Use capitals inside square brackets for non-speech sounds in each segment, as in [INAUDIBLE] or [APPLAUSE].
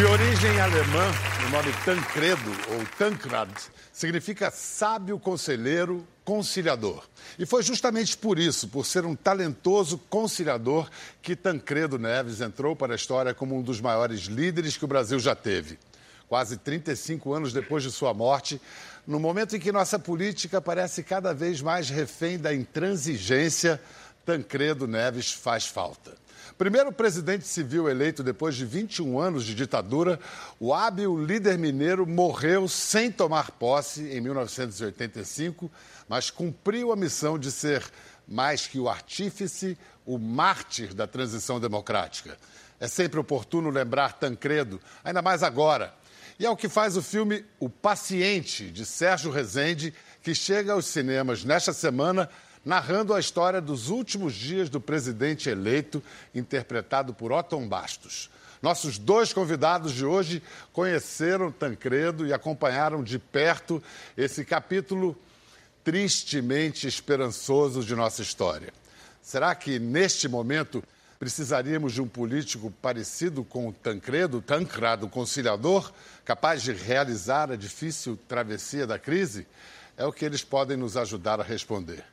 De origem alemã, o nome Tancredo, ou Tankrad, significa sábio conselheiro, conciliador. E foi justamente por isso, por ser um talentoso conciliador, que Tancredo Neves entrou para a história como um dos maiores líderes que o Brasil já teve. Quase 35 anos depois de sua morte, no momento em que nossa política parece cada vez mais refém da intransigência, Tancredo Neves faz falta. Primeiro presidente civil eleito depois de 21 anos de ditadura, o hábil líder mineiro morreu sem tomar posse em 1985, mas cumpriu a missão de ser, mais que o artífice, o mártir da transição democrática. É sempre oportuno lembrar Tancredo, ainda mais agora. E é o que faz o filme O Paciente, de Sérgio Rezende, que chega aos cinemas nesta semana narrando a história dos últimos dias do presidente eleito, interpretado por Otton Bastos. Nossos dois convidados de hoje conheceram Tancredo e acompanharam de perto esse capítulo tristemente esperançoso de nossa história. Será que neste momento precisaríamos de um político parecido com o Tancredo, Tancrado conciliador, capaz de realizar a difícil travessia da crise? É o que eles podem nos ajudar a responder.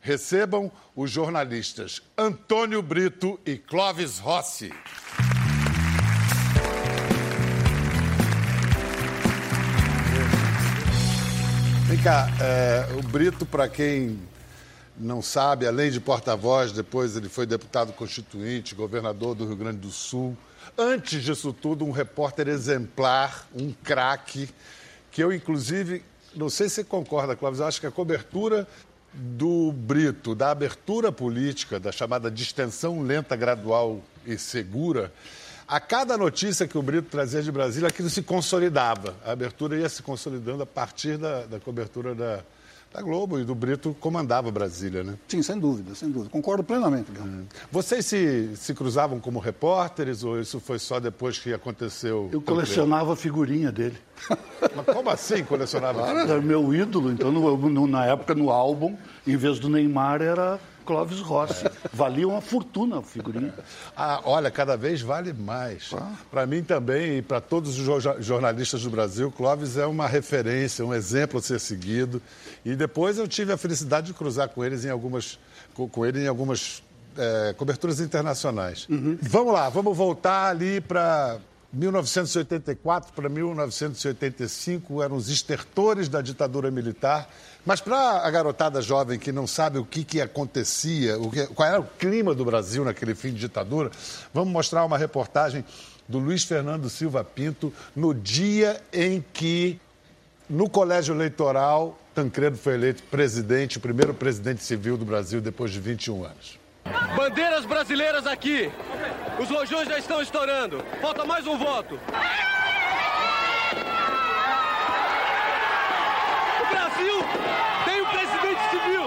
Recebam os jornalistas Antônio Brito e Clóvis Rossi. Vem cá, é, o Brito, para quem não sabe, além de porta-voz, depois ele foi deputado constituinte, governador do Rio Grande do Sul. Antes disso tudo, um repórter exemplar, um craque, que eu, inclusive, não sei se você concorda, eu acho que a cobertura do Brito, da abertura política, da chamada distensão lenta, gradual e segura, a cada notícia que o Brito trazia de Brasília, aquilo se consolidava. A abertura ia se consolidando a partir da, da cobertura da, da Globo e do Brito comandava Brasília, né? Sim, sem dúvida, sem dúvida. Concordo plenamente. Hum. Vocês se, se cruzavam como repórteres ou isso foi só depois que aconteceu? Eu colecionava a figurinha dele. [LAUGHS] Mas como assim colecionava? Era meu ídolo. Então, no, no, na época, no álbum, em vez do Neymar, era Clóvis Rossi. Valia uma fortuna a figurinha. Ah, olha, cada vez vale mais. Ah. Para mim também e para todos os jornalistas do Brasil, Clóvis é uma referência, um exemplo a ser seguido. E depois eu tive a felicidade de cruzar com eles em algumas, com, ele em algumas é, coberturas internacionais. Uhum. Vamos lá, vamos voltar ali para 1984 para 1985 eram os estertores da ditadura militar. Mas para a garotada jovem que não sabe o que, que acontecia, o que, qual era o clima do Brasil naquele fim de ditadura, vamos mostrar uma reportagem do Luiz Fernando Silva Pinto no dia em que, no colégio eleitoral, Tancredo foi eleito presidente, o primeiro presidente civil do Brasil depois de 21 anos. Bandeiras brasileiras aqui. Os rojões já estão estourando. Falta mais um voto. O Brasil tem um presidente civil.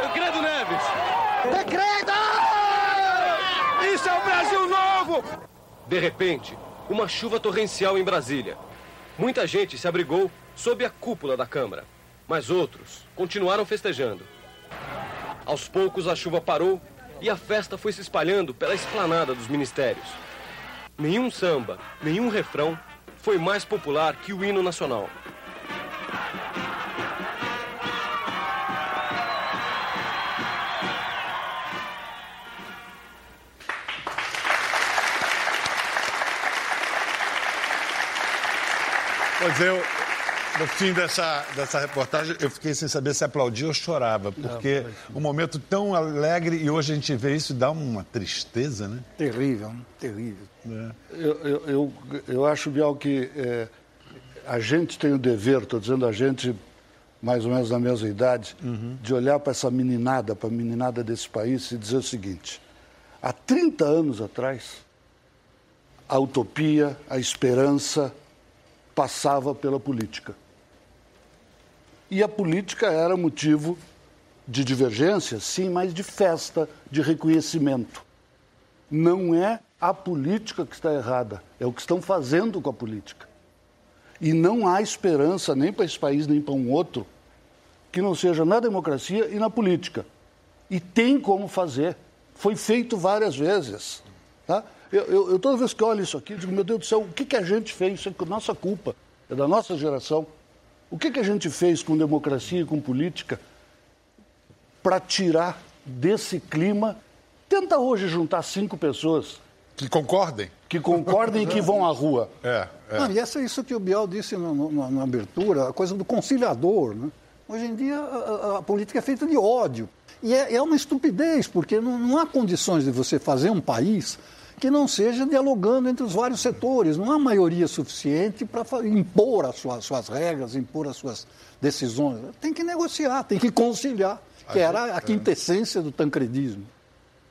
Tancredo Neves. Tancredo! Isso é o Brasil novo! De repente, uma chuva torrencial em Brasília. Muita gente se abrigou sob a cúpula da Câmara, mas outros continuaram festejando. Aos poucos a chuva parou e a festa foi se espalhando pela esplanada dos ministérios. Nenhum samba, nenhum refrão foi mais popular que o hino nacional. Pois eu, no fim dessa, dessa reportagem, eu fiquei sem saber se aplaudia ou chorava, porque um momento tão alegre e hoje a gente vê isso dá uma tristeza, né? Terrível, né? terrível. É. Eu, eu, eu, eu, acho, Bial, que é, a gente tem o dever, estou dizendo a gente mais ou menos na mesma idade, uhum. de olhar para essa meninada, para a meninada desse país e dizer o seguinte: há 30 anos atrás, a utopia, a esperança passava pela política. E a política era motivo de divergência, sim, mas de festa, de reconhecimento. Não é a política que está errada, é o que estão fazendo com a política. E não há esperança nem para esse país, nem para um outro, que não seja na democracia e na política. E tem como fazer. Foi feito várias vezes. Tá? Eu, eu, eu, toda vez que olho isso aqui, digo, meu Deus do céu, o que, que a gente fez? Isso é nossa culpa, é da nossa geração. O que, que a gente fez com democracia e com política para tirar desse clima? Tenta hoje juntar cinco pessoas. Que concordem. Que concordem e que vão à rua. É, é. Não, e essa é isso que o Biel disse no, no, na abertura, a coisa do conciliador. Né? Hoje em dia a, a, política é feita de ódio. E é, é uma estupidez, porque não, não há condições de você fazer um país que não seja dialogando entre os vários setores. Não há maioria suficiente para impor as suas, suas, regras, impor as suas decisões. Tem que negociar, tem que conciliar, que era a quintessência do tancredismo.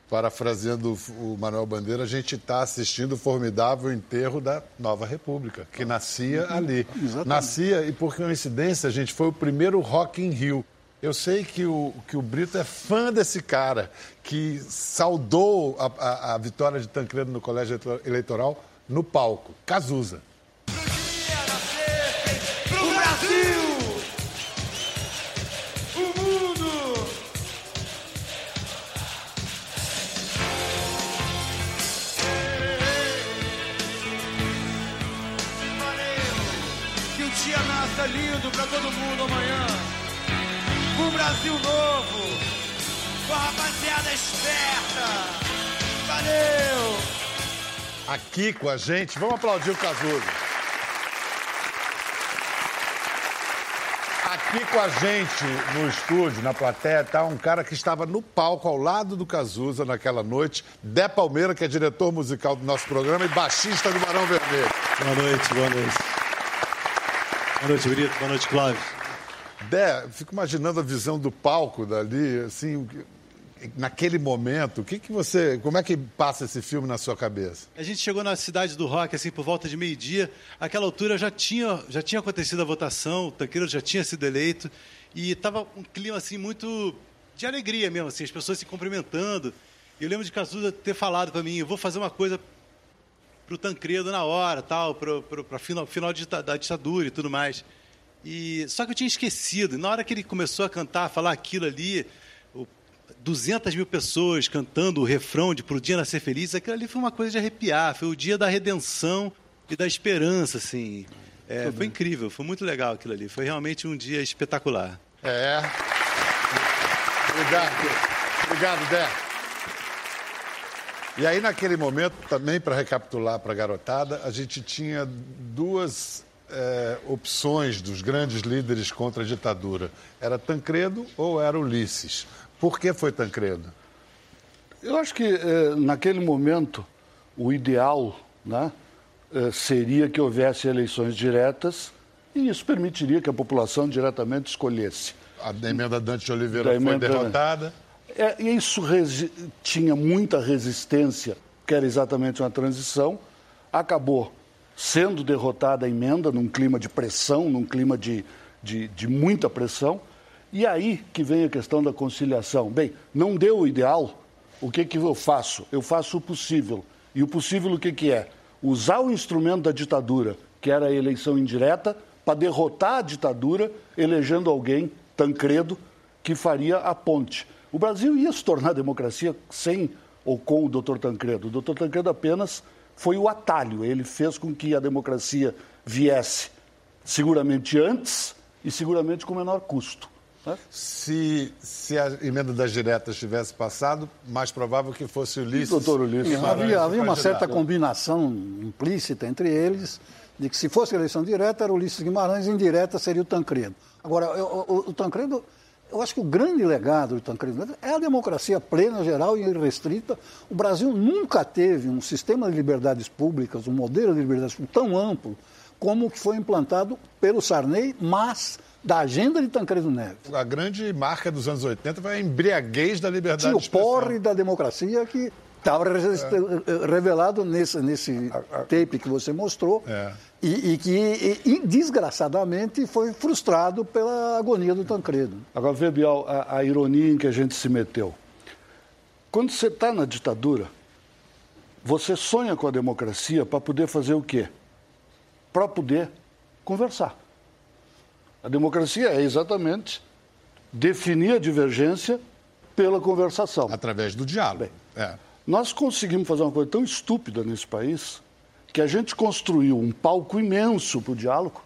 Parafraseando o Manuel Bandeira, a gente está assistindo o formidável enterro da Nova República, que nascia ali. Exatamente. Nascia, e por coincidência, a gente foi o primeiro Rock in Rio. Eu sei que o, que o Brito é fã desse cara, que saudou a, a, a vitória de Tancredo no colégio eleitoral no palco. Cazuza. Nasça lindo pra todo mundo amanhã Brasil novo, com a rapaziada esperta. Valeu! Aqui com a gente, vamos aplaudir o Cazuza. Aqui com a gente no estúdio, na plateia, está um cara que estava no palco ao lado do Cazuza naquela noite, Dé Palmeira, que é diretor musical do nosso programa e baixista do Barão Vermelho. Boa noite, boa noite. Boa noite, Brito. Boa noite, Cláudio. Dé, fico imaginando a visão do palco dali, assim, naquele momento, o que, que você. Como é que passa esse filme na sua cabeça? A gente chegou na cidade do rock, assim, por volta de meio-dia. Aquela altura já tinha, já tinha acontecido a votação, o Tanqueiro já tinha sido eleito, e estava um clima assim muito de alegria mesmo, assim, as pessoas se cumprimentando. Eu lembro de Cazuza ter falado para mim, eu vou fazer uma coisa para o Tancredo na hora, tal, para final, final da ditadura e tudo mais. E só que eu tinha esquecido. Na hora que ele começou a cantar, a falar aquilo ali, 200 mil pessoas cantando o refrão de Pro Dia Nascer Feliz, aquilo ali foi uma coisa de arrepiar. Foi o dia da redenção e da esperança, assim. É, foi incrível, foi muito legal aquilo ali. Foi realmente um dia espetacular. É. Obrigado. Obrigado, Dé. E aí, naquele momento, também para recapitular para a garotada, a gente tinha duas é, opções dos grandes líderes contra a ditadura? Era Tancredo ou era Ulisses? Por que foi Tancredo? Eu acho que é, naquele momento o ideal né, é, seria que houvesse eleições diretas e isso permitiria que a população diretamente escolhesse. A emenda Dante de Oliveira da foi derrotada. É, isso tinha muita resistência, que era exatamente uma transição. Acabou sendo derrotada a emenda num clima de pressão, num clima de, de, de muita pressão. E aí que vem a questão da conciliação. Bem, não deu o ideal, o que, que eu faço? Eu faço o possível. E o possível o que, que é? Usar o instrumento da ditadura, que era a eleição indireta, para derrotar a ditadura, elegendo alguém, Tancredo, que faria a ponte. O Brasil ia se tornar democracia sem ou com o doutor Tancredo. O doutor Tancredo apenas foi o atalho. Ele fez com que a democracia viesse seguramente antes e seguramente com menor custo. Né? Se, se a emenda das diretas tivesse passado, mais provável que fosse Ulisses. Doutor Ulisses. havia, havia uma certa combinação implícita entre eles de que se fosse eleição direta era Ulisses Guimarães, indireta seria o Tancredo. Agora, o, o, o Tancredo eu acho que o grande legado do Tancredo Neves é a democracia plena, geral e irrestrita. O Brasil nunca teve um sistema de liberdades públicas, um modelo de liberdades públicas tão amplo como o que foi implantado pelo Sarney, mas da agenda de Tancredo Neves. A grande marca dos anos 80 foi a embriaguez da liberdade Tinha o porre da democracia que estava é. revelado nesse, nesse tape que você mostrou. É. E, e, que, e, desgraçadamente, foi frustrado pela agonia do Tancredo. Agora, vê, Bial, a, a ironia em que a gente se meteu. Quando você está na ditadura, você sonha com a democracia para poder fazer o quê? Para poder conversar. A democracia é exatamente definir a divergência pela conversação. Através do diálogo. Bem, é. Nós conseguimos fazer uma coisa tão estúpida nesse país que a gente construiu um palco imenso para o diálogo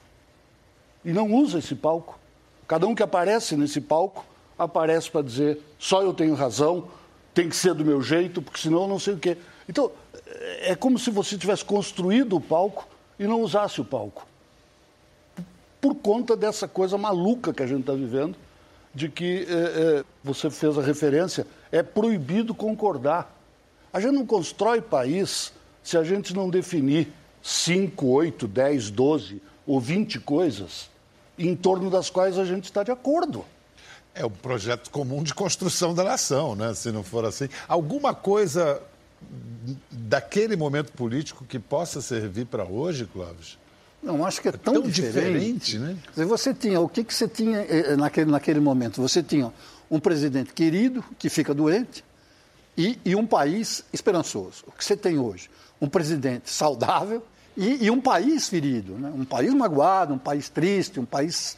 e não usa esse palco. Cada um que aparece nesse palco aparece para dizer só eu tenho razão, tem que ser do meu jeito, porque senão não sei o quê. Então, é como se você tivesse construído o palco e não usasse o palco. Por conta dessa coisa maluca que a gente está vivendo, de que é, é, você fez a referência, é proibido concordar. A gente não constrói país se a gente não definir 5, 8, 10, 12 ou 20 coisas em torno das quais a gente está de acordo. É um projeto comum de construção da nação, né? Se não for assim. Alguma coisa daquele momento político que possa servir para hoje, Clóvis? Não, acho que é tão, é tão diferente. diferente. né? Você tinha, o que, que você tinha eh, naquele, naquele momento? Você tinha um presidente querido que fica doente e, e um país esperançoso. O que você tem hoje? Um presidente saudável e, e um país ferido, né? um país magoado, um país triste, um país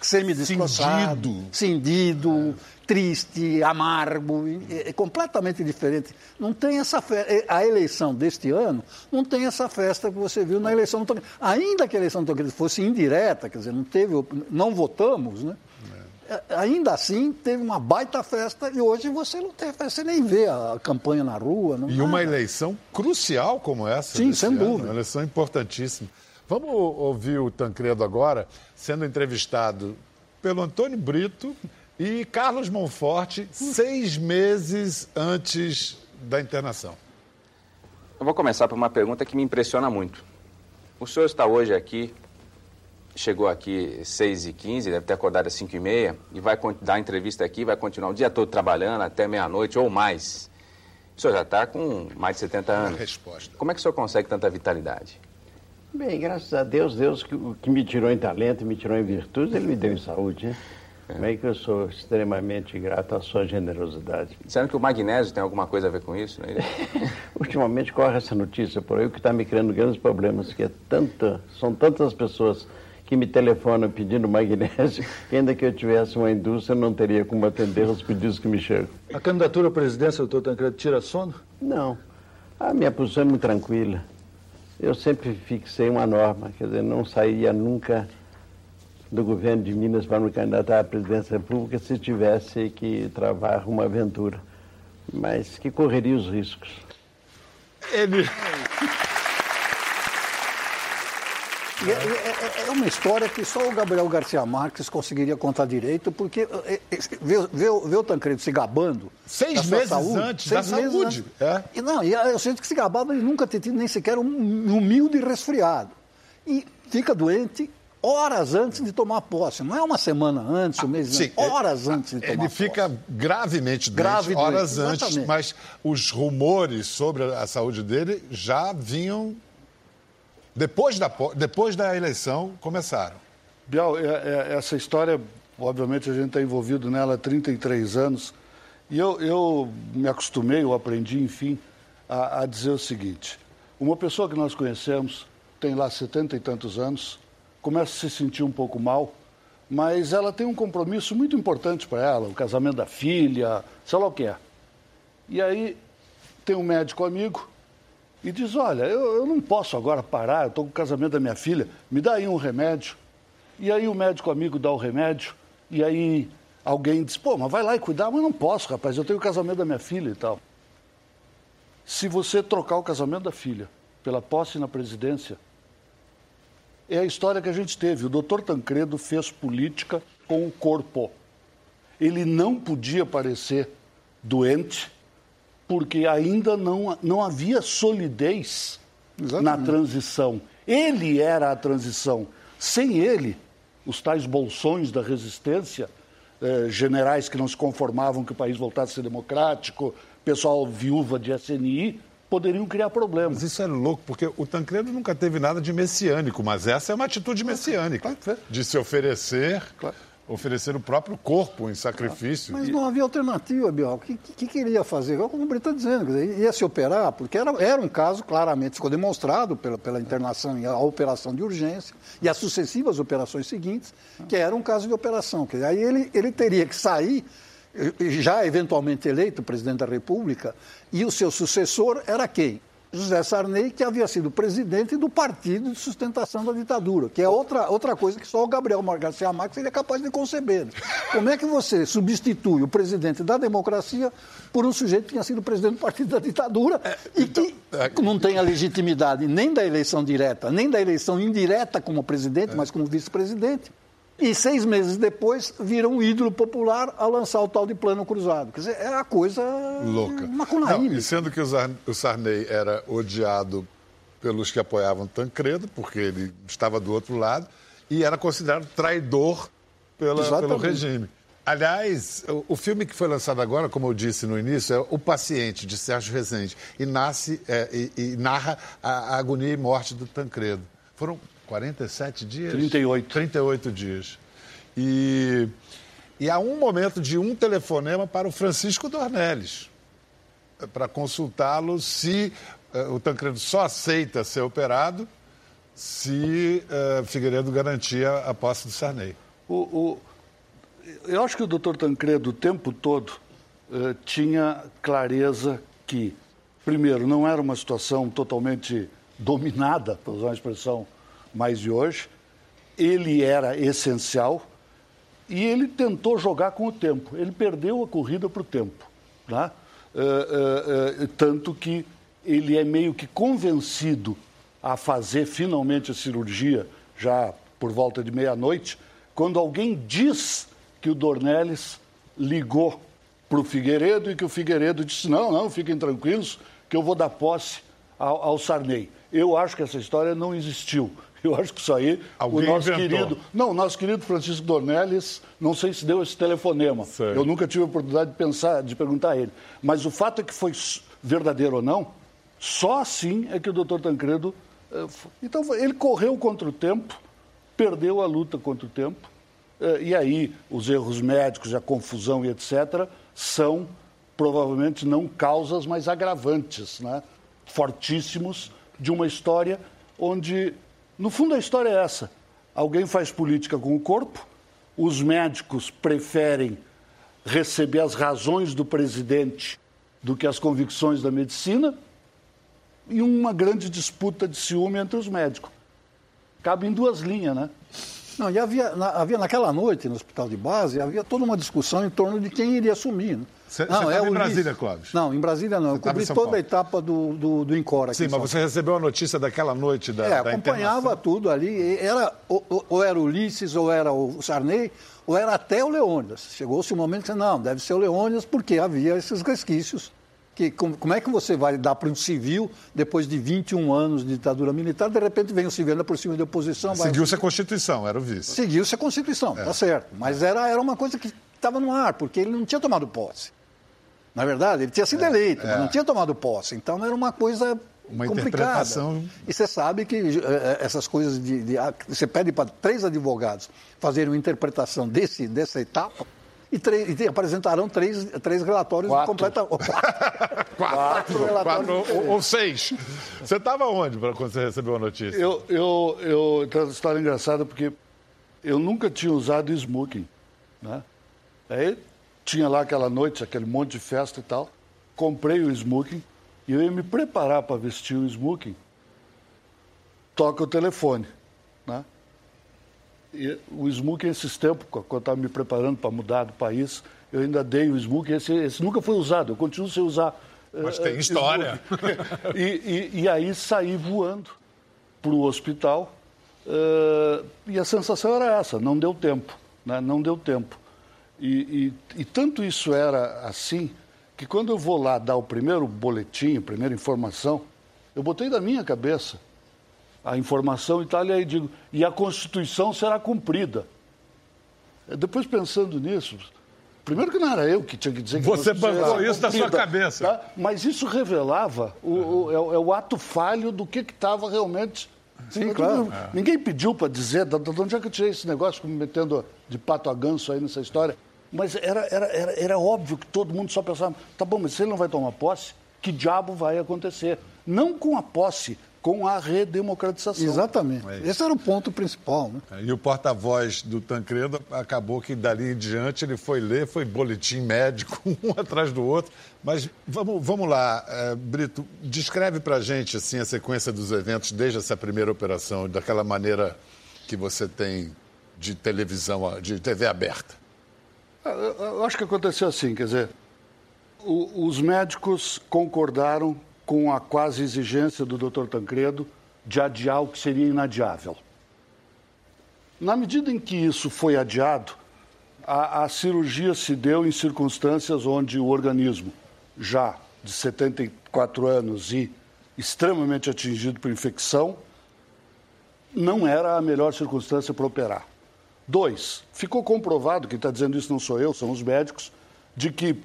semi-destroçado, cindido, cindido triste, amargo, é, é completamente diferente. Não tem essa festa. É, a eleição deste ano não tem essa festa que você viu na eleição do Ainda que a eleição do fosse indireta, quer dizer, não teve, não votamos, né? É. Ainda assim, teve uma baita festa e hoje você não tem festa, você nem vê a campanha na rua. Não e nada. uma eleição crucial como essa. Sim, sem ano, dúvida. Uma eleição importantíssima. Vamos ouvir o Tancredo agora, sendo entrevistado pelo Antônio Brito e Carlos Monforte, seis meses antes da internação. Eu vou começar por uma pergunta que me impressiona muito. O senhor está hoje aqui, chegou aqui 6h15, deve ter acordado às 5h30, e vai dar entrevista aqui, vai continuar o dia todo trabalhando até meia-noite ou mais. O senhor já está com mais de 70 anos. Uma resposta. Como é que o senhor consegue tanta vitalidade? Bem, graças a Deus, Deus que, que me tirou em talento, me tirou em virtude, ele me deu em saúde, né? Como é que eu sou extremamente grato à sua generosidade. Disseram que o magnésio tem alguma coisa a ver com isso, não é [LAUGHS] Ultimamente corre essa notícia por aí, o que está me criando grandes problemas, que é tanta, são tantas pessoas que me telefonam pedindo magnésio, [LAUGHS] que ainda que eu tivesse uma indústria, não teria como atender os pedidos que me chegam. A candidatura à presidência, doutor Tancredo, tira sono? Não. A minha posição é muito tranquila eu sempre fixei uma norma, quer dizer, não sairia nunca do governo de Minas para me candidatar à presidência da República se tivesse que travar uma aventura, mas que correria os riscos. Ele. É, é, é, uma história que só o Gabriel Garcia Marques conseguiria contar direito, porque é, é, vê, o Tancredo se gabando. Seis meses saúde, antes seis da meses saúde. Antes. É. E, não, e eu sinto que se gabava ele nunca ter tido nem sequer um humilde resfriado. E fica doente horas antes de tomar posse. Não é uma semana antes, um mês sim, antes, horas antes de tomar ele posse. Ele fica gravemente doente Grave horas doente, antes, mas os rumores sobre a saúde dele já vinham depois da, depois da eleição, começaram. Bial, é, é, essa história, obviamente, a gente está envolvido nela há 33 anos. E eu, eu me acostumei, eu aprendi, enfim, a, a dizer o seguinte: uma pessoa que nós conhecemos, tem lá setenta e tantos anos, começa a se sentir um pouco mal, mas ela tem um compromisso muito importante para ela, o casamento da filha, sei lá o que é. E aí tem um médico amigo e diz: Olha, eu, eu não posso agora parar, eu estou com o casamento da minha filha, me dá aí um remédio. E aí o médico amigo dá o remédio, e aí alguém diz: Pô, mas vai lá e cuidar, mas não posso, rapaz, eu tenho o casamento da minha filha e tal. Se você trocar o casamento da filha pela posse na presidência, é a história que a gente teve. O doutor Tancredo fez política com o corpo. Ele não podia parecer doente porque ainda não, não havia solidez Exatamente. na transição. Ele era a transição. Sem ele, os tais bolsões da resistência, eh, generais que não se conformavam que o país voltasse a ser democrático, pessoal viúva de SNI, poderiam criar problemas. Mas isso é louco, porque o Tancredo nunca teve nada de messiânico, mas essa é uma atitude messiânica, claro, de se oferecer claro oferecer o próprio corpo em sacrifício. Mas não havia alternativa, Bial. O que, que, que queria fazer? Como o Brito está dizendo, dizer, ia se operar, porque era, era um caso, claramente, ficou demonstrado pela, pela internação e a operação de urgência e as sucessivas operações seguintes, que era um caso de operação. Quer dizer, aí ele, ele teria que sair já eventualmente eleito presidente da República, e o seu sucessor era quem? José Sarney, que havia sido presidente do Partido de Sustentação da Ditadura, que é outra, outra coisa que só o Gabriel Garcia Marques seria capaz de conceber. Como é que você substitui o presidente da democracia por um sujeito que tinha sido presidente do Partido da Ditadura é, e então, que é... não tem a legitimidade nem da eleição direta, nem da eleição indireta como presidente, é. mas como vice-presidente? E seis meses depois vira um ídolo popular a lançar o tal de plano cruzado. Quer dizer, é a coisa louca. Não, e sendo que o Sarney era odiado pelos que apoiavam Tancredo, porque ele estava do outro lado, e era considerado traidor pela, pelo regime. Aliás, o, o, filme que foi lançado agora, como eu disse no início, é O Paciente, de Sérgio Rezende, e, nasce, é, e, e narra a, a agonia e morte do Tancredo. Foram 47 dias? 38. 38 dias. E, e há um momento de um telefonema para o Francisco Dornelles, para consultá-lo se uh, o Tancredo só aceita ser operado se uh, Figueiredo garantia a posse do Sarney. O, o, eu acho que o doutor Tancredo, o tempo todo, uh, tinha clareza que, primeiro, não era uma situação totalmente dominada, para usar uma expressão mais de hoje. Ele era essencial e ele tentou jogar com o tempo. Ele perdeu a corrida para o tempo. Tá? Uh, uh, uh, tanto que ele é meio que convencido a fazer finalmente a cirurgia, já por volta de meia-noite, quando alguém diz que o Dornelles ligou para o Figueiredo e que o Figueiredo disse: não, não, fiquem tranquilos, que eu vou dar posse ao, ao Sarney. Eu acho que essa história não existiu. [LAUGHS] Eu acho que isso aí, Alguém o nosso inventou. querido. Não, o nosso querido Francisco Dornelles, não sei se deu esse telefonema. Sei. Eu nunca tive a oportunidade de pensar, de perguntar a ele. Mas o fato é que foi verdadeiro ou não, só assim é que o doutor Tancredo. Eh, então, ele correu contra o tempo, perdeu a luta contra o tempo, eh, e aí os erros médicos, a confusão e etc., são provavelmente não causas, mas agravantes, né? fortíssimos de uma história onde no fundo, a história é essa: alguém faz política com o corpo, os médicos preferem receber as razões do presidente do que as convicções da medicina, e uma grande disputa de ciúme entre os médicos. Cabe em duas linhas, né? Não, e havia, na, havia naquela noite no hospital de base, havia toda uma discussão em torno de quem iria assumir. Né? Você estava é em Brasília, Clóvis? Não, em Brasília não. Você eu cobri toda a etapa do, do, do Incora. Sim, mas você recebeu a notícia daquela noite da É, da acompanhava tudo ali. Era, ou, ou, era o Ulisses, ou era o Sarney, ou era até o Leônidas. Chegou-se um momento que não, deve ser o Leônidas, porque havia esses resquícios. Que, como, como é que você vai dar para um civil, depois de 21 anos de ditadura militar, de repente vem o civil por cima da oposição... Seguiu-se a Constituição, era o vice. Seguiu-se a Constituição, é. tá certo. Mas era, era uma coisa que estava no ar, porque ele não tinha tomado posse. Na verdade, ele tinha sido é, eleito, é. mas não tinha tomado posse. Então era uma coisa uma complicada. interpretação. E você sabe que é, essas coisas de. de você pede para três advogados fazerem uma interpretação desse, dessa etapa. E, três, e apresentarão três, três relatórios quatro. completa... [LAUGHS] quatro. quatro, quatro ou, ou, seis. Você estava onde quando você recebeu a notícia? Eu, eu, eu tem uma história engraçada porque eu nunca tinha usado smoking. Né? Aí tinha lá aquela noite, aquele monte de festa e tal. Comprei o smoking e eu ia me preparar para vestir o smoking. Toca o telefone, o smoking, esses tempos, quando eu estava me preparando para mudar do país, eu ainda dei o smoking. Esse, esse nunca foi usado, eu continuo sem usar. Mas uh, tem história. [LAUGHS] e, e, e, aí saí voando para o hospital. Uh, e a sensação era essa: não deu tempo. Né? Não deu tempo. E, e, e, tanto isso era assim, que quando eu vou lá dar o primeiro boletim, a primeira informação, eu botei da minha cabeça a informação e tal, e aí digo, e a Constituição será cumprida. Depois pensando nisso, primeiro que não era eu que tinha que dizer que Você bancou isso da sua cabeça. Tá? Mas isso revelava o, o, é, é, o ato falho do que estava realmente Sim, claro. Ninguém pediu para dizer, de onde é que eu tirei esse negócio, me metendo de pato a ganso aí nessa história. Mas era, era, era, era óbvio que todo mundo só pensava, tá bom, mas se ele não vai tomar posse, que diabo vai acontecer? Não com a posse com a redemocratização. Exatamente. É Esse era o ponto principal. Né? E o porta-voz do Tancredo acabou que dali em diante ele foi ler, foi boletim médico, [LAUGHS] um atrás do outro. Mas vamos, vamos lá, eh, Brito, descreve para a gente assim, a sequência dos eventos desde essa primeira operação, daquela maneira que você tem de televisão, de TV aberta. Ah, Eu, eu acho que aconteceu assim, quer dizer, o- os médicos concordaram com a quase exigência do Dr. Tancredo de adiar o que seria inadiável. Na medida em que isso foi adiado, a, a cirurgia se deu em circunstâncias onde o organismo, já de 74 anos e extremamente atingido por infecção, não era a melhor circunstância para operar. Dois, ficou comprovado, quem está dizendo isso não sou eu, são os médicos, de que,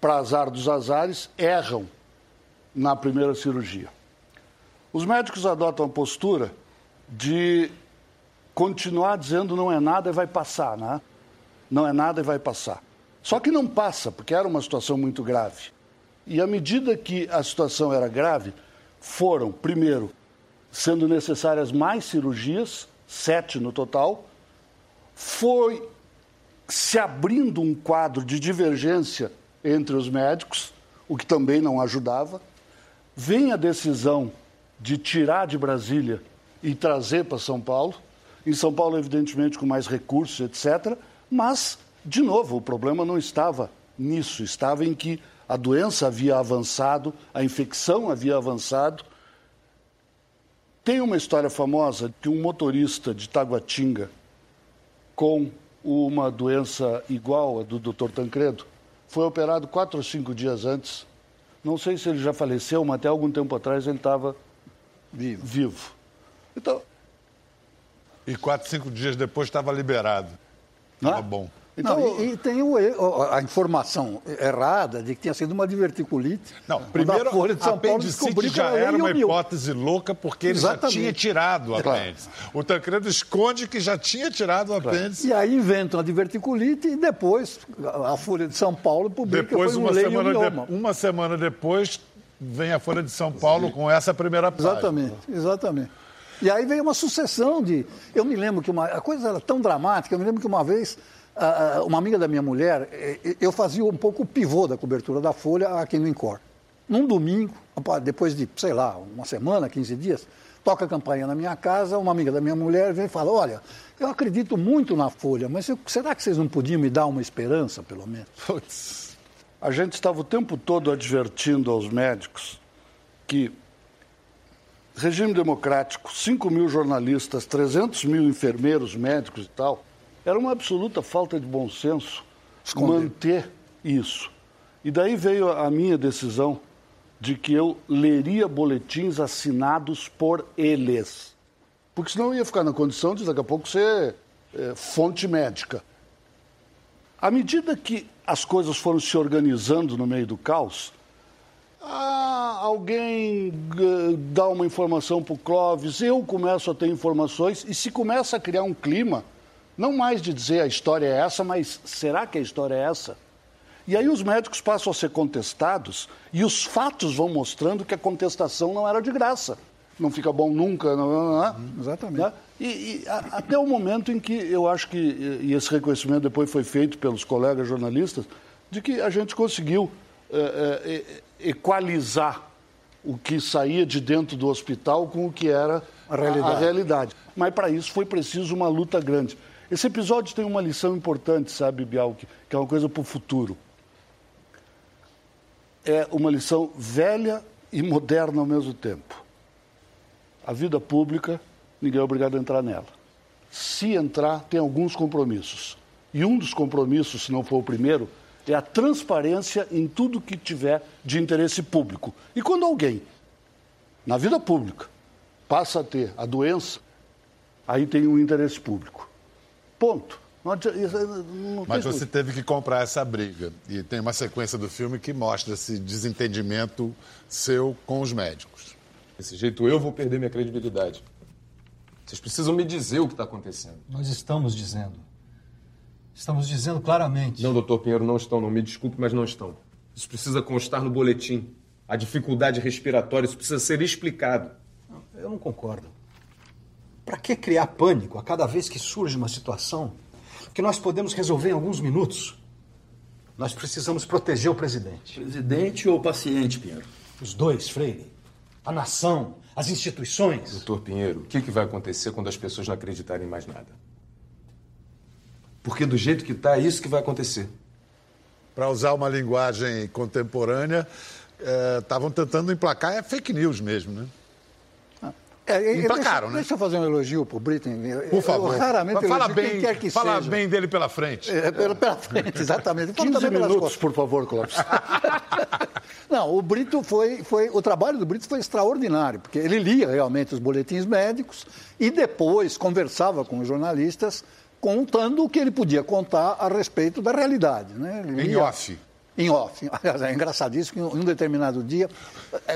para azar dos azares, erram na primeira cirurgia. Os médicos adotam a postura de continuar dizendo não é nada e vai passar, né? Não é nada e vai passar. Só que não passa, porque era uma situação muito grave. E à medida que a situação era grave, foram, primeiro, sendo necessárias mais cirurgias, sete no total, foi se abrindo um quadro de divergência entre os médicos, o que também não ajudava. Vem a decisão de tirar de Brasília e trazer para São Paulo. Em São Paulo, evidentemente, com mais recursos, etc. Mas, de novo, o problema não estava nisso, estava em que a doença havia avançado, a infecção havia avançado. Tem uma história famosa que um motorista de Taguatinga, com uma doença igual à do Dr. Tancredo, foi operado quatro ou cinco dias antes. Não sei se ele já faleceu, mas até algum tempo atrás ele estava Vivo. vivo. Então, E quatro, cinco dias depois estava liberado. Estava né? bom. Então, Não, e, e tem o a informação errada de que tinha sido uma diverticulite. Não, primeiro, a Folha de São Paulo descobriu que já era uma hipótese louca porque ele já Exatamente. tinha tirado o Claro. apêndice. O Tancredo esconde que já tinha tirado o apêndice. E aí inventam a diverticulite e depois a Folha de São Paulo publica Depois, foi um uma semana, de- uma semana depois, vem a Folha de São Paulo com essa primeira página. Exatamente, exatamente. E aí veio uma sucessão de. Eu me lembro que uma. A coisa era tão dramática, eu me lembro que uma vez, uma amiga da minha mulher, eh, eu fazia um pouco o pivô da cobertura da Folha aqui no Incor. Num domingo, depois de, sei lá, uma semana, 15 dias, toca a campainha na minha casa, uma amiga da minha mulher vem e fala: Olha, eu acredito muito na Folha, mas eu- será que vocês não podiam me dar uma esperança, pelo menos? Putz. a gente estava o tempo todo advertindo aos médicos que regime democrático, 5 mil jornalistas, 300 mil enfermeiros, médicos e tal, era uma absoluta falta de bom senso Esconder. manter isso. E daí veio a minha decisão de que eu leria boletins assinados por eles. Porque senão eu ia ficar na condição de daqui a pouco ser eh, fonte médica. À medida que as coisas foram se organizando no meio do caos, ah, alguém dá uma informação para o Clóvis, eu começo a ter informações e se começa a criar um clima, não mais de dizer a história é essa, mas será que a história é essa? E aí os médicos passam a ser contestados e os fatos vão mostrando que a contestação não era de graça. Não fica bom nunca. Não, não, não, Exatamente. né? E, e a- até o momento em que eu acho que, e esse reconhecimento depois foi feito pelos colegas jornalistas, de que a gente conseguiu eh, eh, equalizar o que saía de dentro do hospital com o que era A realidade. a realidade. Mas para isso foi preciso uma luta grande. Esse episódio tem uma lição importante, sabe, Bial, que, que é uma coisa para o futuro. É uma lição velha e moderna ao mesmo tempo. A vida pública, ninguém é obrigado a entrar nela. Se entrar, tem alguns compromissos. E um dos compromissos, se não for o primeiro, é a transparência em tudo que tiver de interesse público. E quando alguém, na vida pública, passa a ter a doença, aí tem um interesse público. Ponto. Não não Mas você teve que comprar essa briga. E tem uma sequência do filme que mostra esse desentendimento seu com os médicos. Desse jeito eu vou perder minha credibilidade. Vocês precisam me dizer o que está acontecendo. Nós estamos dizendo. Estamos dizendo claramente. Não, doutor Pinheiro, não estão, não. Me desculpe, mas não estão. Isso precisa constar no boletim. A dificuldade respiratória, isso precisa ser explicado. Eu não concordo. Para que criar pânico a cada vez que surge uma situação que nós podemos resolver em alguns minutos? Nós precisamos proteger o presidente. Presidente ou paciente, Pinheiro? Os dois, Freire. A nação, as instituições. Doutor Pinheiro, o que, que vai acontecer quando as pessoas não acreditarem em mais nada? Porque do jeito que está, é isso que vai acontecer. Para usar uma linguagem contemporânea, estavam tentando emplacar é fake news mesmo, né? É, Emplacaram, deixa, né? Deixa eu fazer um elogio pro Britten. Por favor. Eu raramente fala bem, quem quer que fala seja. bem dele pela frente. É, pela, pela frente, exatamente. Fala 15 também pelas minutos, costas. por favor, Clóvis. [LAUGHS] Não, o Brito foi, foi. O trabalho do Brito foi extraordinário, porque ele lia realmente os boletins médicos e depois conversava com os jornalistas, contando o que ele podia contar a respeito da realidade. Né? Ele Em lia- off. Em off. [LAUGHS] Aliás, é engraçadíssimo que em um determinado dia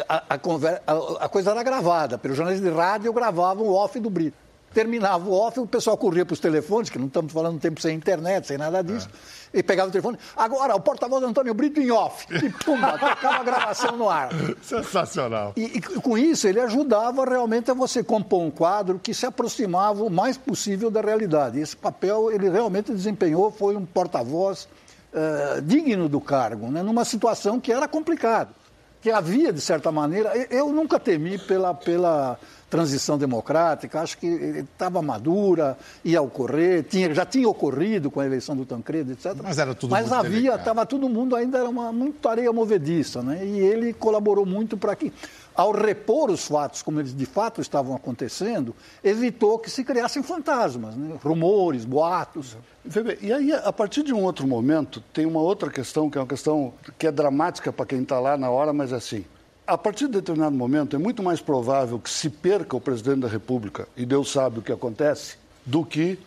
a, a conver- a- a coisa era gravada. Pelo jornalista de rádio gravavam o off do Brito. Terminava o off, o pessoal corria para os telefones, que não estamos falando tempo sem internet, sem nada disso, e pegava o telefone. Agora, o porta-voz Antônio Brito em off. E pum, tocava [LAUGHS] a gravação no ar. Sensacional. E, e com isso ele ajudava realmente a você compor um quadro que se aproximava o mais possível da realidade. E esse papel ele realmente desempenhou, foi um porta-voz eh, digno do cargo, né? numa situação que era complicada. Que havia, de certa maneira, eu, nunca temi pela, pela transição democrática, acho que estava madura, ia ocorrer, tinha, já tinha ocorrido com a eleição do Tancredo, etc. Mas era tudo Mas havia, estava todo mundo ainda era uma muito areia movediça, né? E ele colaborou muito para que, ao repor os fatos como eles de fato estavam acontecendo, evitou que se criassem fantasmas, né? rumores, boatos. E aí, a partir de um outro momento, tem uma outra questão, que é uma questão que é dramática para quem está lá na hora, mas é assim. A partir de determinado momento, é muito mais provável que se perca o presidente da República, e Deus sabe o que acontece, do que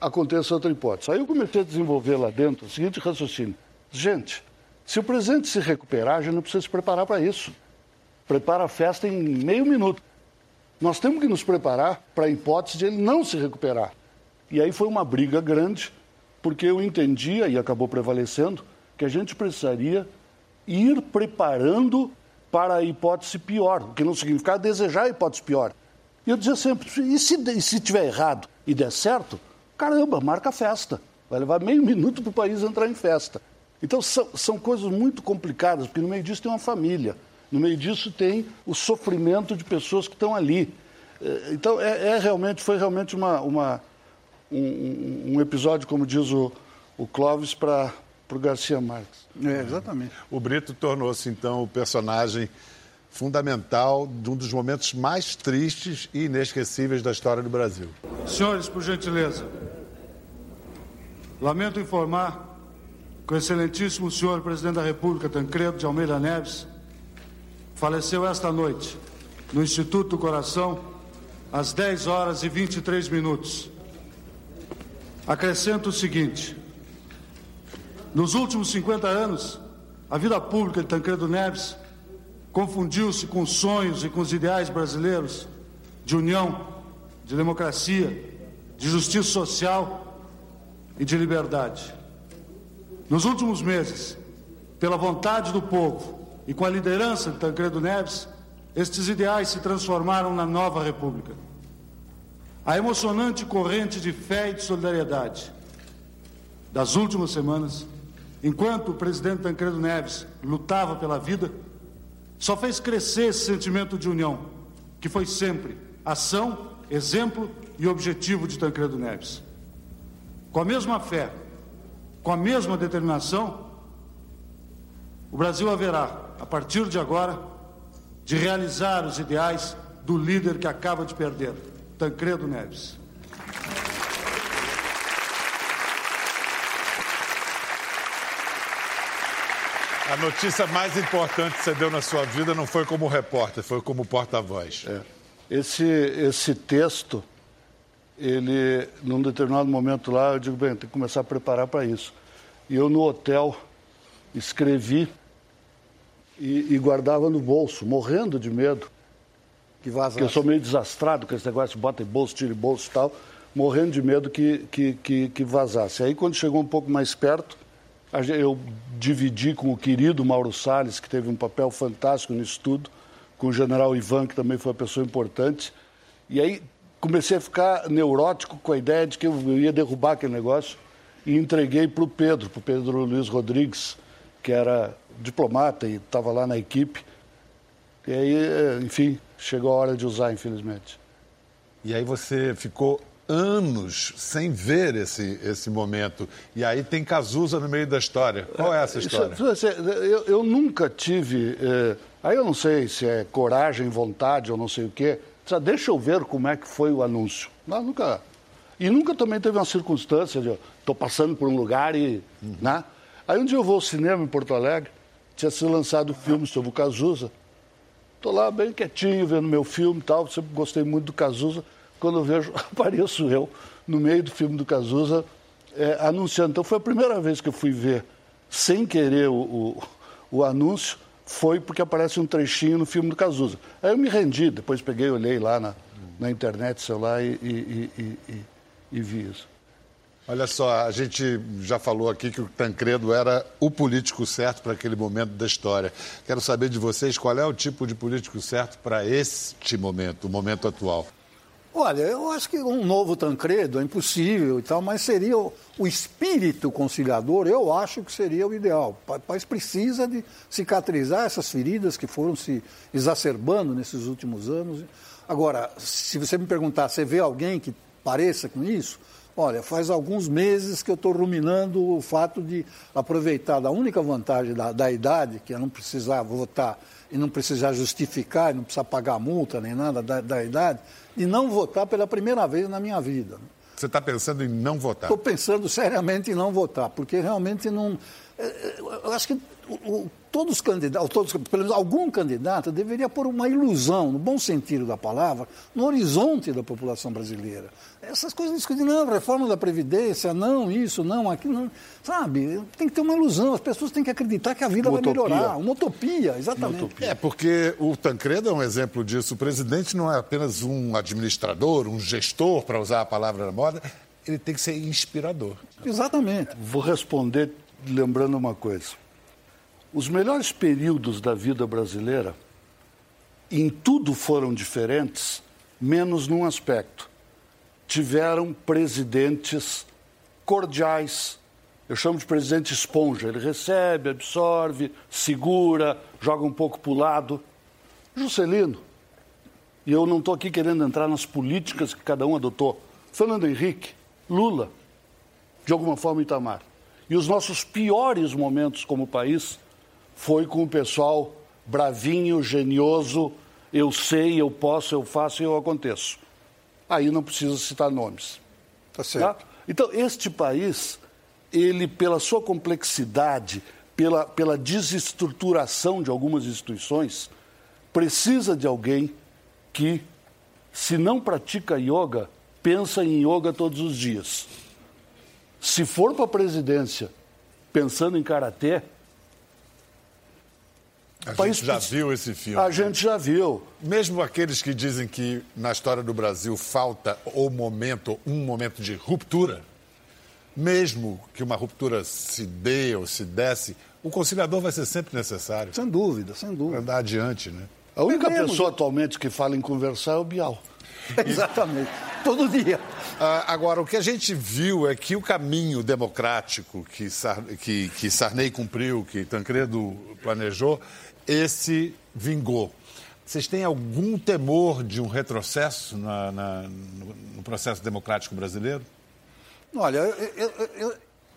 aconteça outra hipótese. Aí eu comecei a desenvolver lá dentro o seguinte raciocínio. Gente, se o presidente se recuperar, a gente não precisa se preparar para isso. Prepara a festa em meio minuto. Nós temos que nos preparar para a hipótese de ele não se recuperar. E aí foi uma briga grande, porque eu entendia, e acabou prevalecendo, que a gente precisaria ir preparando para a hipótese pior, o que não significa desejar a hipótese pior. E eu dizia sempre, e se, e se tiver errado e der certo, caramba, marca a festa. Vai levar meio [LAUGHS] minuto para o país entrar em festa. Então são, são coisas muito complicadas, porque no meio disso tem uma família, no meio disso tem o sofrimento de pessoas que estão ali. Eh, Então é, é realmente, foi realmente uma, uma, um, um- um episódio, como diz o, o Clóvis, para o Garcia Marques. É, exatamente. O Brito tornou-se, então, o personagem fundamental de um dos momentos mais tristes e inesquecíveis da história do Brasil. Senhores, por gentileza, lamento informar que o excelentíssimo senhor presidente da República, Tancredo de Almeida Neves, faleceu esta noite no Instituto Coração às 10 horas e 23 minutos. Acrescento o seguinte: nos últimos 50 anos, a vida pública de Tancredo Neves confundiu-se com os sonhos e com os ideais brasileiros de união, de democracia, de justiça social e de liberdade. Nos últimos meses, pela vontade do povo e com a liderança de Tancredo Neves, estes ideais se transformaram na nova República. A emocionante corrente de fé e de solidariedade das últimas semanas, enquanto o presidente Tancredo Neves lutava pela vida, só fez crescer esse sentimento de união, que foi sempre ação, exemplo e objetivo de Tancredo Neves. Com a mesma fé, com a mesma determinação, o Brasil haverá, a partir de agora, de realizar os ideais do líder que acaba de perder, Tancredo Neves. A notícia mais importante que você deu na sua vida não foi como repórter, foi como porta-voz. Esse, esse texto, ele, num determinado momento lá, eu digo, bem, tem que começar a preparar para isso. E eu, no hotel, escrevi e, e guardava no bolso, morrendo de medo. Que vazasse. Porque eu sou meio desastrado com esse negócio bota em bolso, tira em bolso e tal, morrendo de medo que, que, que, que vazasse. Aí, quando chegou um pouco mais perto, eu dividi com o querido Mauro Salles, que teve um papel fantástico nisso tudo, com o general Ivan, que também foi uma pessoa importante. E aí comecei a ficar neurótico com a ideia de que eu ia derrubar aquele negócio e entreguei para o Pedro, para o Pedro Luiz Rodrigues, que era diplomata e estava lá na equipe. E aí, enfim, chegou a hora de usar, infelizmente. E aí você ficou anos sem ver esse, esse momento. E aí tem Cazuza no meio da história. Qual é essa história? Isso, eu, eu, nunca tive. Eh, aí eu não sei se é coragem, vontade ou não sei o quê. Só deixa eu ver como é que foi o anúncio. Não, nunca. E nunca também teve uma circunstância de estou passando por um lugar e. Uhum. Né? Aí um dia eu vou ao cinema em Porto Alegre, tinha sido lançado o filme sobre o Cazuza. Estou lá bem quietinho, vendo meu filme e tal, sempre gostei muito do Cazuza quando eu vejo, [LAUGHS] apareço eu no meio do filme do Cazuza é, anunciando. Então foi a primeira vez que eu fui ver, sem querer, o, o, o, anúncio, foi porque aparece um trechinho no filme do Cazuza. Aí eu me rendi, depois peguei, olhei lá na, na internet, celular e, e, e, e, e vi isso. Olha só, a gente já falou aqui que o Tancredo era o político certo para aquele momento da história. Quero saber de vocês qual é o tipo de político certo para este momento, o momento atual. Olha, eu acho que um novo Tancredo é impossível e tal, mas seria o, o, espírito conciliador, eu acho que seria o ideal. O país precisa de cicatrizar essas feridas que foram se exacerbando nesses últimos anos. Agora, se você me perguntar, você vê alguém que pareça com isso? Olha, faz alguns meses que eu estou ruminando o fato de aproveitar da única vantagem da, da idade, que é não precisar votar e não precisar justificar, e não precisar pagar multa nem nada da, da idade, de não votar pela primeira vez na minha vida. Você está pensando em não votar? Estou pensando seriamente em não votar, porque realmente não. Eu acho que todos os candidatos, todos, pelo menos algum candidato, deveria pôr uma ilusão, no bom sentido da palavra, no horizonte da população brasileira. Essas coisas discutem, não, reforma da Previdência, não, isso, não, aquilo, não. Sabe? Tem que ter uma ilusão, as pessoas têm que acreditar que a vida uma vai utopia. melhorar. Uma utopia, exatamente. Uma utopia. É, porque o Tancredo é um exemplo disso. O presidente não é apenas um administrador, um gestor, para usar a palavra da moda, ele tem que ser inspirador. Exatamente. Vou responder lembrando uma coisa. Os melhores períodos da vida brasileira, em tudo foram diferentes, menos num aspecto. Tiveram presidentes cordiais. Eu chamo de presidente esponja. Ele recebe, absorve, segura, joga um pouco para o lado. Juscelino. E eu não estou aqui querendo entrar nas políticas que cada um adotou. Fernando Henrique, Lula, de alguma forma Itamar. E os nossos piores momentos como país foi com o pessoal bravinho, genioso, eu sei, eu posso, eu faço e eu aconteço. Aí não precisa citar nomes. Tá certo. Tá? Então, este país, ele, pela sua complexidade, pela, pela desestruturação de algumas instituições, precisa de alguém que, se não pratica yoga, pensa em yoga todos os dias. Se for para a presidência pensando em karatê, a país gente já viu esse filme. A gente já viu. Mesmo aqueles que dizem que na história do Brasil falta o momento, um momento de ruptura, mesmo que uma ruptura se dê ou se desse, o conciliador vai ser sempre necessário. Sem dúvida, sem dúvida. Para andar adiante, né? A única é pessoa atualmente que fala em conversar é o Bial. [LAUGHS] Exatamente. Todo dia. Ah, agora, o que a gente viu é que o caminho democrático que, que, que Sarney cumpriu, que Tancredo planejou, esse vingou. Vocês têm algum temor de um retrocesso na, na, no, processo democrático brasileiro? Olha, eu, eu,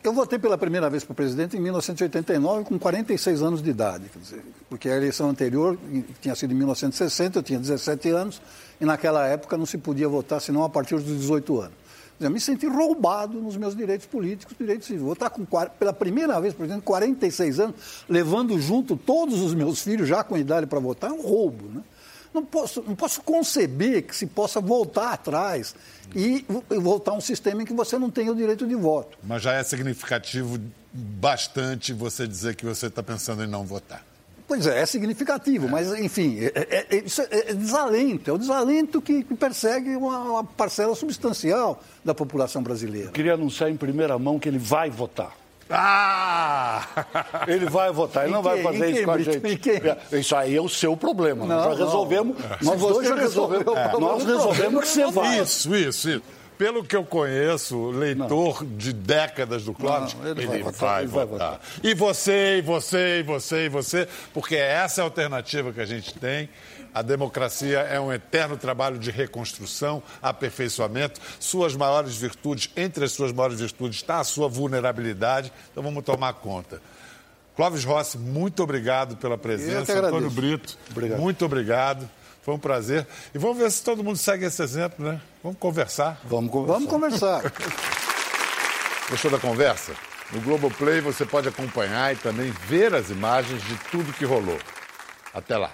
eu votei pela primeira vez para presidente em 1989, com 46 anos de idade. Dizer, porque a eleição anterior tinha sido em 1960, eu tinha 17 anos, e naquela época não se podia votar senão a partir dos 18 anos. Eu me senti roubado nos meus direitos políticos, direitos civis. Vou estar com, pela primeira vez, por exemplo, 46 anos, levando junto todos os meus filhos já com idade para votar, é um roubo. Né? Não, posso, não posso conceber que se possa voltar atrás e voltar a um sistema em que você não tem o direito de voto. Mas já é significativo bastante você dizer que você está pensando em não votar. Pois é, é significativo, mas, enfim, é, é, é é, é, desalento. É o desalento que, que persegue uma, uma, parcela substancial da população brasileira. Eu queria anunciar em primeira mão que ele vai votar. Ah! Ele vai votar, ele não vai quem? fazer Em isso com a gente. Quem? Isso aí é o seu problema. Não, nós já não. resolvemos. Se Nós dois já resolveu resolvemos. o problema, Nós resolvemos que você vai. Isso, isso, isso. Pelo que eu conheço, leitor de décadas do Clóvis, Não, ele ele, vai vai, votar, ele vai votar. E você, e você, e você, e você, porque essa é a alternativa que a gente tem. A democracia é um eterno trabalho de reconstrução, aperfeiçoamento. Suas maiores virtudes, entre as suas maiores virtudes, está a sua vulnerabilidade. Então vamos tomar conta. Clóvis Rossi, muito obrigado pela Eu presença. agradeço. Antônio Brito, Obrigado. muito obrigado. Foi um prazer. E vamos ver se todo mundo segue esse exemplo, né? Vamos conversar. Vamos conversar. Vamos conversar. [LAUGHS] Gostou da conversa? No Globoplay você pode acompanhar e também ver as imagens de tudo que rolou. Até lá.